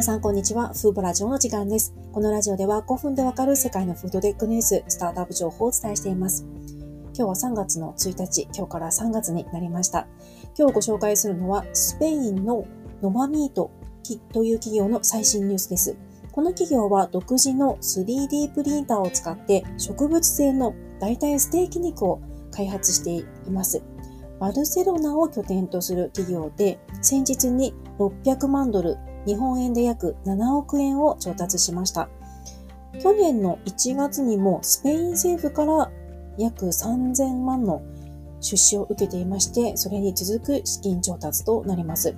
皆さん、こんにちは。フーボラジオの時間です。このラジオでは5分でわかる世界のフードテックニュース、スタートアップ情報をお伝えしています。今日は3月の1日、今日から3月になりました。今日ご紹介するのは、スペインのノマミートという企業の最新ニュースです。この企業は独自の 3D プリンターを使って植物性の代替ステーキ肉を開発しています。バルセロナを拠点とする企業で、先日に600万ドル、日本円で約7億円を調達しました。去年の1月にもスペイン政府から約3000万の出資を受けていまして、それに続く資金調達となります。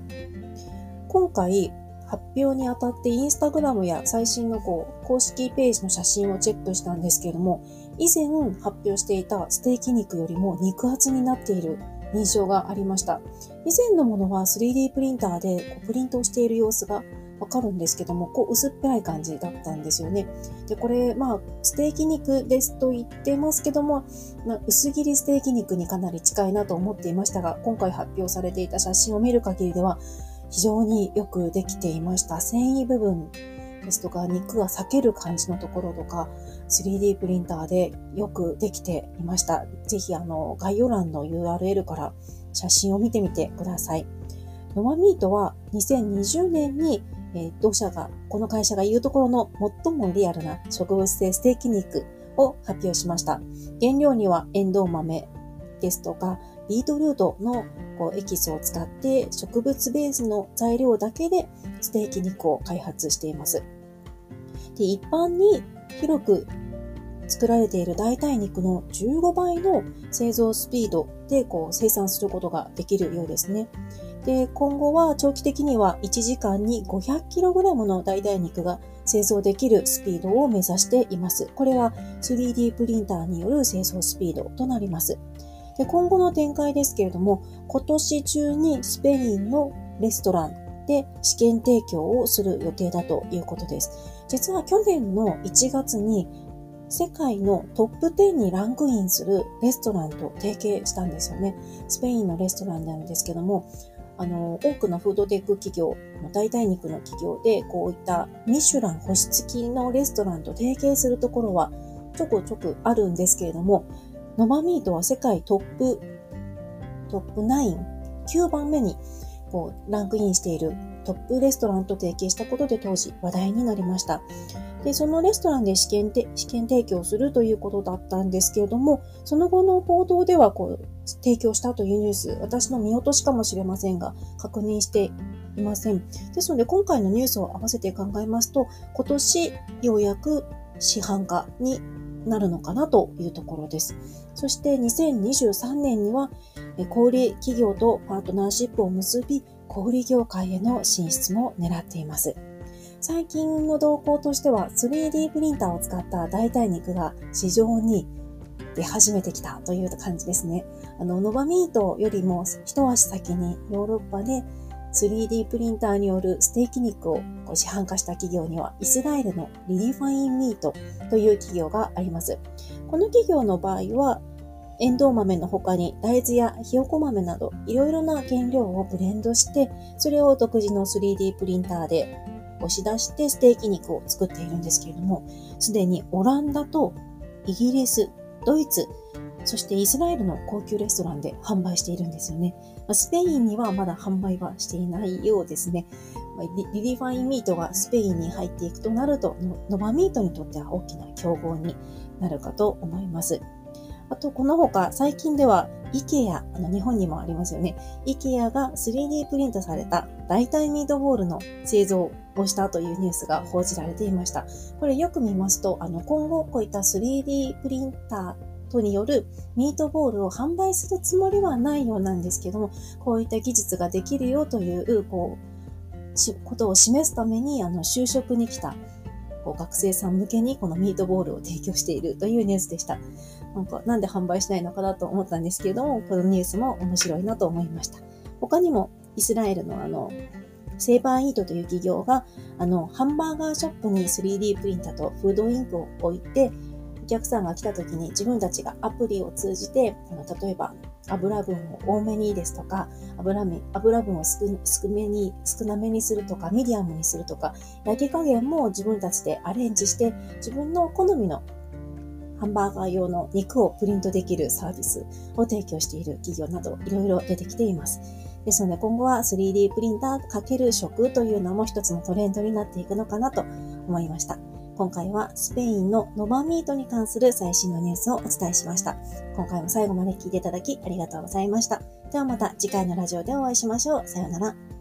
今回、発表にあたってインスタグラムや最新のこう公式ページの写真をチェックしたんですけれども、以前発表していたステーキ肉よりも肉厚になっている印象がありました。以前のものは 3D プリンターでこうプリントをしている様子がわかるんですけども、こう薄っぺらい感じだったんですよね。で、これ、まあ、ステーキ肉ですと言ってますけども、まあ、薄切りステーキ肉にかなり近いなと思っていましたが、今回発表されていた写真を見る限りでは、非常によくできていました。繊維部分ですとか、肉が裂ける感じのところとか、3D プリンターでよくできていました。ぜひ、あの、概要欄の URL から写真を見てみてください。ノマミートは2020年に、え、同社が、この会社が言うところの最もリアルな植物性ステーキ肉を発表しました。原料にはエンドウ豆ですとか、ビートルートのこうエキスを使って植物ベースの材料だけでステーキ肉を開発しています。で一般に広く作られている代替肉の15倍の製造スピードでこう生産することができるようですね。で、今後は長期的には1時間に 500kg の代替肉が製造できるスピードを目指しています。これは 3D プリンターによる製造スピードとなります。で今後の展開ですけれども、今年中にスペインのレストランで試験提供をする予定だということです。実は去年の1月に世界のトップ10にランクインするレストランと提携したんですよね。スペインのレストランなんですけども、あの、多くのフードテック企業、代替肉の企業で、こういったミシュラン星付きのレストランと提携するところはちょこちょくあるんですけれども、ノバミートは世界トップ、トップ9、9番目にこうランクインしているトップレストランと提携したことで当時話題になりました。で、そのレストランで試験て試験提供するということだったんですけれども、その後の報道ではこう提供したというニュース、私の見落としかもしれませんが、確認していません。ですので、今回のニュースを合わせて考えますと、今年ようやく市販化になるのかなというところです。そして2023年には、小売企業とパートナーシップを結び、小売業界への進出も狙っています。最近の動向としては 3D プリンターを使った代替肉が市場に出始めてきたという感じですね。あの、ノバミートよりも一足先にヨーロッパで 3D プリンターによるステーキ肉を市販化した企業にはイスラエルのリディファインミートという企業があります。この企業の場合はエンドウ豆の他に大豆やひよこ豆などいろいろな原料をブレンドしてそれを独自の 3D プリンターで押し出してステーキ肉を作っているんですけれども、すでにオランダとイギリス、ドイツ、そしてイスラエルの高級レストランで販売しているんですよね。スペインにはまだ販売はしていないようですね。リリファインミートがスペインに入っていくとなると、ノバミートにとっては大きな競合になるかと思います。あと、この他、最近では、イケア、あの、日本にもありますよね。イケアが 3D プリントされた代替ミートボールの製造をしたというニュースが報じられていました。これよく見ますと、あの、今後こういった 3D プリンター等によるミートボールを販売するつもりはないようなんですけども、こういった技術ができるよという、こう、ことを示すために、あの、就職に来た学生さん向けにこのミートボールを提供しているというニュースでした。なんか、なんで販売しないのかなと思ったんですけれども、このニュースも面白いなと思いました。他にも、イスラエルのあの、セーバーイートという企業が、あの、ハンバーガーショップに 3D プリンターと food ink を置いて、お客さんが来た時に自分たちがアプリを通じて、例えば油分を多めにですとか、油油分を少めに、少なめにするとか、ミディアムにするとか、焼き加減も自分たちでアレンジして、自分の好みのハンバーガー用の肉をプリントできるサービスを提供している企業などいろいろ出てきています。ですので今後は 3D プリンター×食というのも一つのトレンドになっていくのかなと思いました。今回はスペインのノバミートに関する最新のニュースをお伝えしました。今回も最後まで聞いていただきありがとうございました。ではまた次回のラジオでお会いしましょう。さようなら。